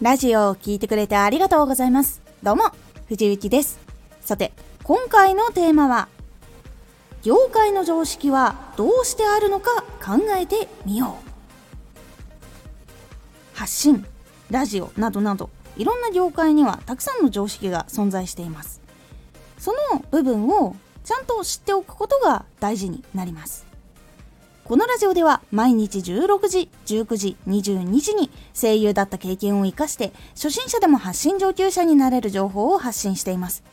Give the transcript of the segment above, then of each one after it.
ラジオを聴いてくれてありがとうございます。どうも、藤幸です。さて、今回のテーマは、業界の常識はどうしてあるのか考えてみよう。発信、ラジオなどなど、いろんな業界にはたくさんの常識が存在しています。その部分をちゃんと知っておくことが大事になります。このラジオでは毎日16時、19時、22時に声優だった経験を活かして初心者でも発信上級者になれる情報を発信しています。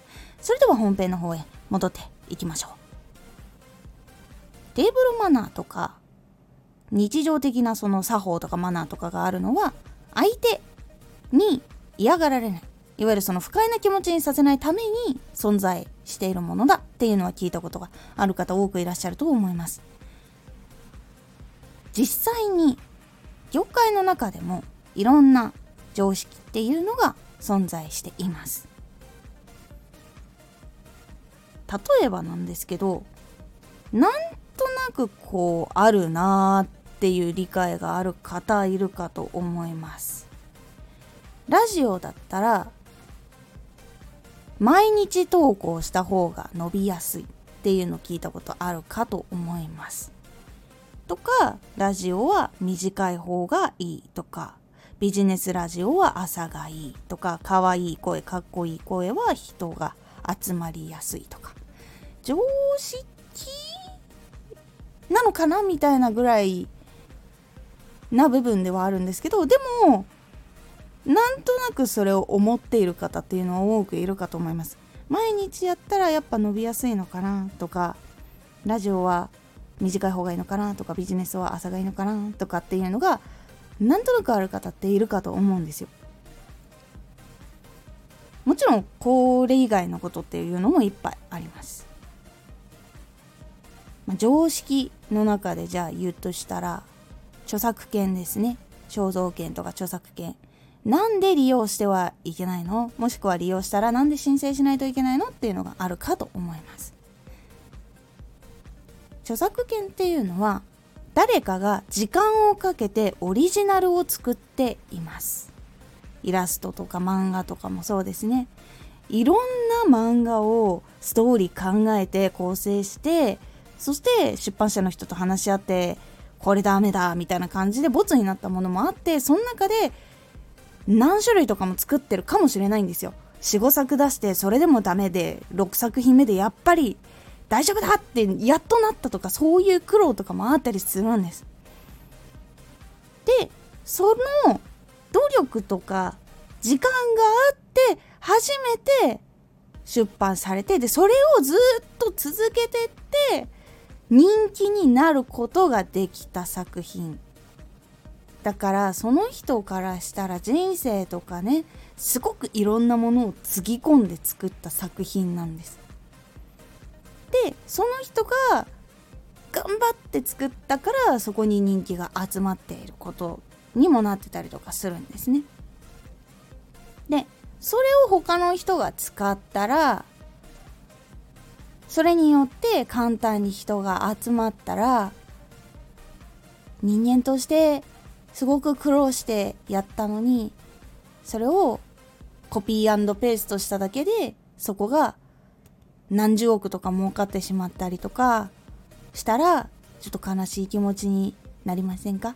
それでは本編の方へ戻っていきましょう。テーブルマナーとか日常的なその作法とかマナーとかがあるのは相手に嫌がられない。いわゆるその不快な気持ちにさせないために存在しているものだっていうのは聞いたことがある方多くいらっしゃると思います。実際に業界の中でもいろんな常識っていうのが存在しています。例えばなんですけどなんとなくこうあるなーっていう理解がある方いるかと思います。ラジオだったら毎日投稿した方が伸びやすいっていうの聞いたことあるかと思います。とかラジオは短い方がいいとかビジネスラジオは朝がいいとか可愛い声かっこいい声は人が集まりやすいとか。常識なのかなみたいなぐらいな部分ではあるんですけどでもなんとなくそれを思っている方っていうのは多くいるかと思います。毎日やったらやっぱ伸びやすいのかなとかラジオは短い方がいいのかなとかビジネスは朝がいいのかなとかっていうのがなんとなくある方っているかと思うんですよ。もちろんこれ以外のことっていうのもいっぱいあります。まあ、常識の中でじゃあ言うとしたら著作権ですね。肖像権とか著作権。なんで利用してはいけないの？もしくは利用したらなんで申請しないといけないの？っていうのがあるかと思います。著作権っていうのは誰かが時間をかけてオリジナルを作っています。イラストとか漫画とかもそうですね。いろんな漫画をストーリー考えて構成してそして出版社の人と話し合ってこれダメだみたいな感じでボツになったものもあってその中で何種類とかも作ってるかもしれないんですよ。45作出してそれでもダメで6作品目でやっぱり大丈夫だってやっとなったとかそういう苦労とかもあったりするんです。でその努力とか時間があって初めて出版されてでそれをずっと続けてって人気になることができた作品だからその人からしたら人生とかねすごくいろんなものをつぎ込んで作った作品なんですでその人が頑張って作ったからそこに人気が集まっていることにもなってたりとかするんですね。でそれを他の人が使ったらそれによって簡単に人が集まったら人間としてすごく苦労してやったのにそれをコピーペーストしただけでそこが何十億とか儲かってしまったりとかしたらちょっと悲しい気持ちになりませんか？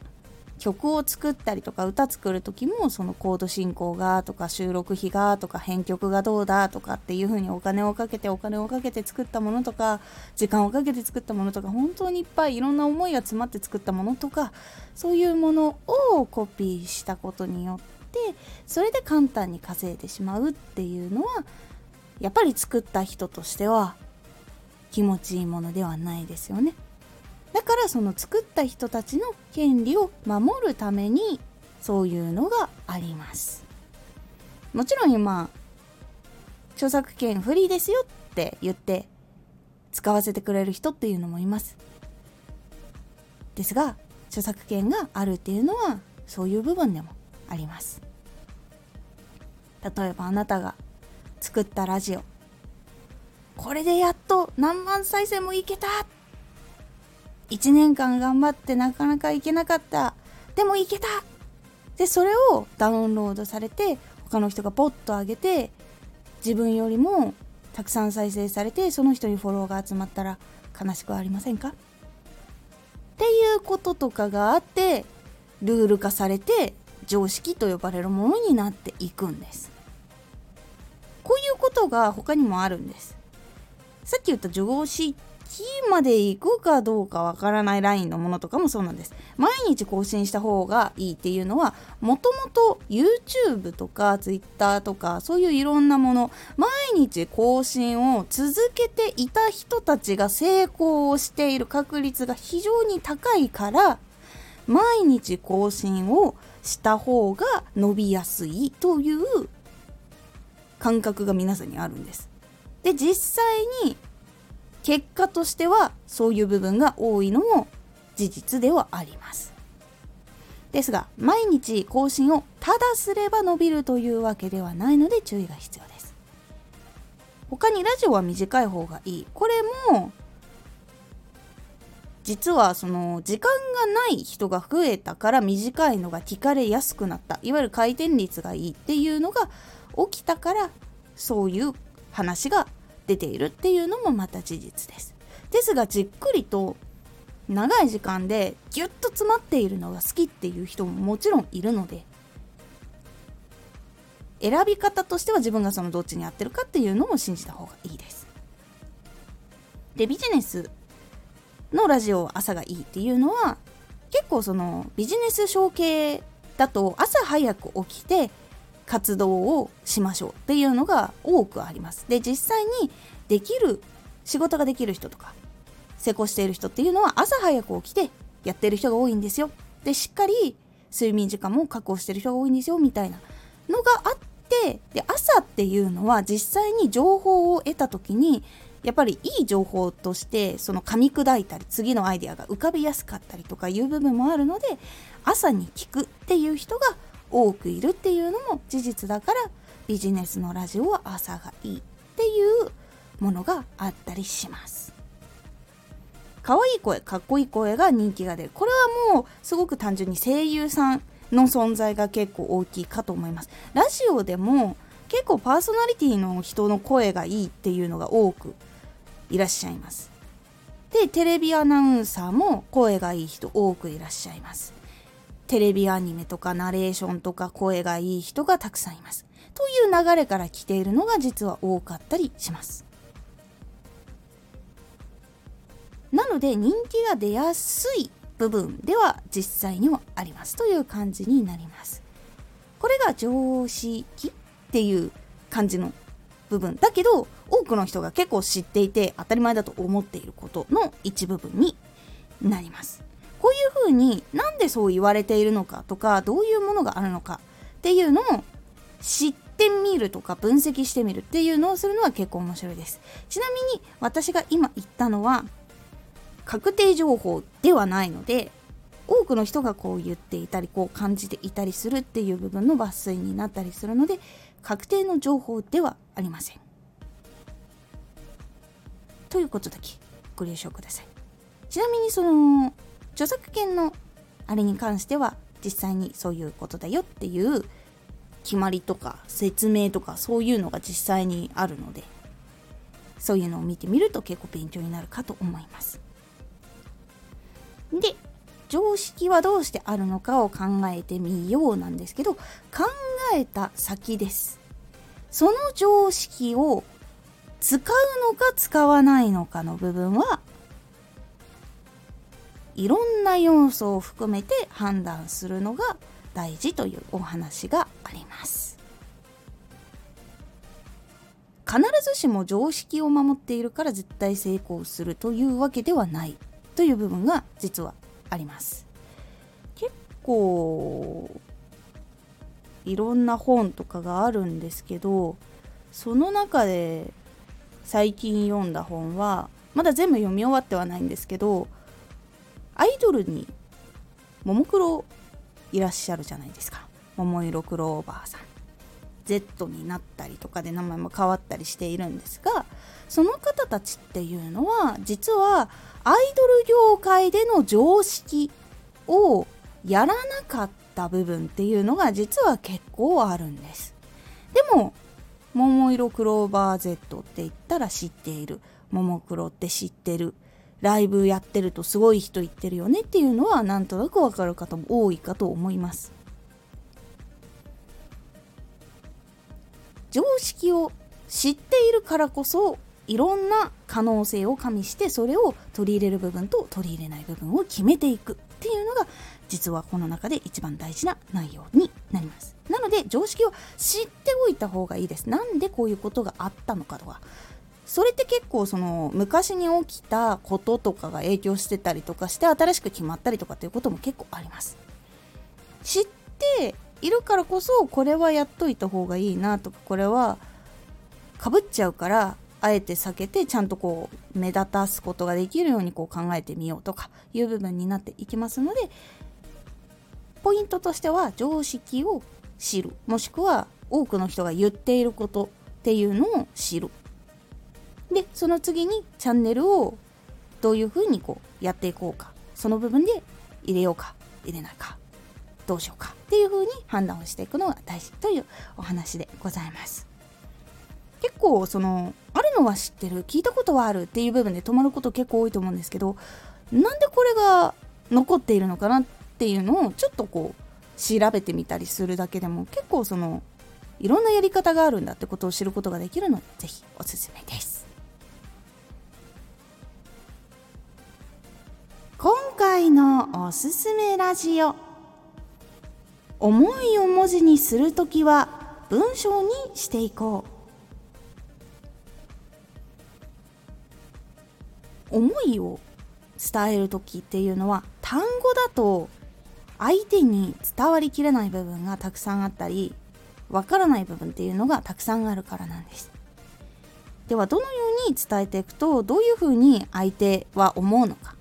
曲を作ったりとか歌作る時もそのコード進行がとか収録費がとか編曲がどうだとかっていう風にお金をかけてお金をかけて作ったものとか時間をかけて作ったものとか本当にいっぱいいろんな思いが詰まって作ったものとかそういうものをコピーしたことによってそれで簡単に稼いでしまうっていうのはやっぱり作った人としては気持ちいいものではないですよね。だからその作った人たちの権利を守るためにそういうのがあります。もちろん今著作権フリーですよって言って使わせてくれる人っていうのもいます。ですが著作権があるっていうのはそういう部分でもあります。例えばあなたが作ったラジオ。これでやっと何万再生もいけた。1年間頑張ってなかなかいけなかった。でもいけた。でそれをダウンロードされて他の人がポッと上げて自分よりもたくさん再生されてその人にフォローが集まったら悲しくはありませんか？っていうこととかがあってルール化されて常識と呼ばれるものになっていくんです。ことが他にもあるんです。さっき言った常識まで行くかどうかわからないラインのものとかもそうなんです。毎日更新した方がいいっていうのはもともと YouTube とか Twitter とかそういういろんなもの毎日更新を続けていた人たちが成功をしている確率が非常に高いから毎日更新をした方が伸びやすいという感覚が皆さんにあるんです。で実際に結果としてはそういう部分が多いのも事実ではあります。ですが毎日更新をただすれば伸びるというわけではないので注意が必要です。他にラジオは短い方がいい。これも実はその時間がない人が増えたから短いのが聞かれやすくなった。いわゆる回転率がいいっていうのが起きたからそういう話が出ているっていうのもまた事実です。ですがじっくりと長い時間でギュッと詰まっているのが好きっていう人ももちろんいるので選び方としては自分がそのどっちに合ってるかっていうのも信じた方がいいです。でビジネスのラジオ朝がいいっていうのは結構そのビジネス承継だと朝早く起きて活動をしましょうっていうのが多くあります。で実際にできる仕事ができる人とか成功している人っていうのは朝早く起きてやってる人が多いんですよ。でしっかり睡眠時間も確保してる人が多いんですよみたいなのがあってで朝っていうのは実際に情報を得た時にやっぱりいい情報としてその噛み砕いたり次のアイデアが浮かびやすかったりとかいう部分もあるので朝に聞くっていう人が多くいるっていうのも事実だからビジネスのラジオは朝がいいっていうものがあったりします。可愛い声かっこいい声が人気が出る。これはもうすごく単純に声優さんの存在が結構大きいかと思います。ラジオでも結構パーソナリティの人の声がいいっていうのが多くいらっしゃいます。でテレビアナウンサーも声がいい人多くいらっしゃいます。テレビアニメとかナレーションとか声がいい人がたくさんいます。という流れから来ているのが実は多かったりします。なので人気が出やすい部分では実際にはありますという感じになります。これが常識っていう感じの部分だけど多くの人が結構知っていて当たり前だと思っていることの一部分になります。こういうふうになんでそう言われているのかとかどういうものがあるのかっていうのを知ってみるとか分析してみるっていうのをするのは結構面白いです。ちなみに私が今言ったのは確定情報ではないので多くの人がこう言っていたりこう感じていたりするっていう部分の抜粋になったりするので確定の情報ではありません。ということだけご了承ください。ちなみにその著作権のあれに関しては実際にそういうことだよっていう決まりとか説明とかそういうのが実際にあるのでそういうのを見てみると結構勉強になるかと思います。で常識はどうしてあるのかを考えてみようなんですけど考えた先です。その常識を使うのか使わないのかの部分はいろんな要素を含めて判断するのが大事というお話があります。必ずしも常識を守っているから絶対成功するというわけではないという部分が実はあります。結構いろんな本とかがあるんですけどその中で最近読んだ本はまだ全部読み終わってはないんですけどアイドルにももクロいらっしゃるじゃないですか。桃色クローバーさん。Z になったりとかで名前も変わったりしているんですがその方たちっていうのは実はアイドル業界での常識をやらなかった部分っていうのが実は結構あるんです。でも桃色クローバー Z って言ったら知っている。ももクロって知ってる。ライブやってるとすごい人言ってるよねっていうのはなんとなくわかる方も多いかと思います。常識を知っているからこそいろんな可能性を加味してそれを取り入れる部分と取り入れない部分を決めていくっていうのが実はこの中で一番大事な内容になります。なので常識を知っておいた方がいいです。なんでこういうことがあったのかとかそれって結構その昔に起きたこととかが影響してたりとかして新しく決まったりとかっていうことも結構あります。知っているからこそこれはやっといた方がいいなとかこれはかぶっちゃうからあえて避けてちゃんとこう目立たすことができるようにこう考えてみようとかいう部分になっていきますのでポイントとしては常識を知る。もしくは多くの人が言っていることっていうのを知る。でその次にチャンネルをどういうふうにこうやっていこうか。その部分で入れようか入れないか。どうしようか。っていうふうに判断をしていくのが大事というお話でございます。結構そのあるのは知ってる聞いたことはあるっていう部分で止まること結構多いと思うんですけどなんでこれが残っているのかなっていうのをちょっとこう調べてみたりするだけでも結構そのいろんなやり方があるんだってことを知ることができるのでぜひおすすめです。今回のおすすめラジオ。思いを文字にするときは文章にしていこう。思いを伝える時っていうのは単語だと相手に伝わりきれない部分がたくさんあったりわからない部分っていうのがたくさんあるからなんです。ではどのように伝えていくとどういうふうに相手は思うのか。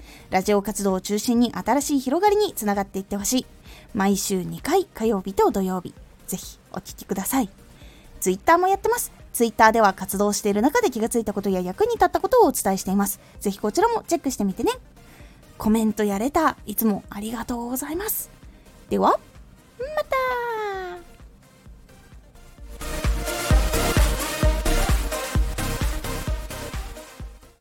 ラジオ活動を中心に新しい広がりにつながっていってほしい毎週2回火曜日と土曜日ぜひお聴きください Twitter もやってますツイッターでは活動している中で気がついたことや役に立ったことをお伝えしています。ぜひこちらもチェックしてみてね。コメントやレター、いつもありがとうございます。では、また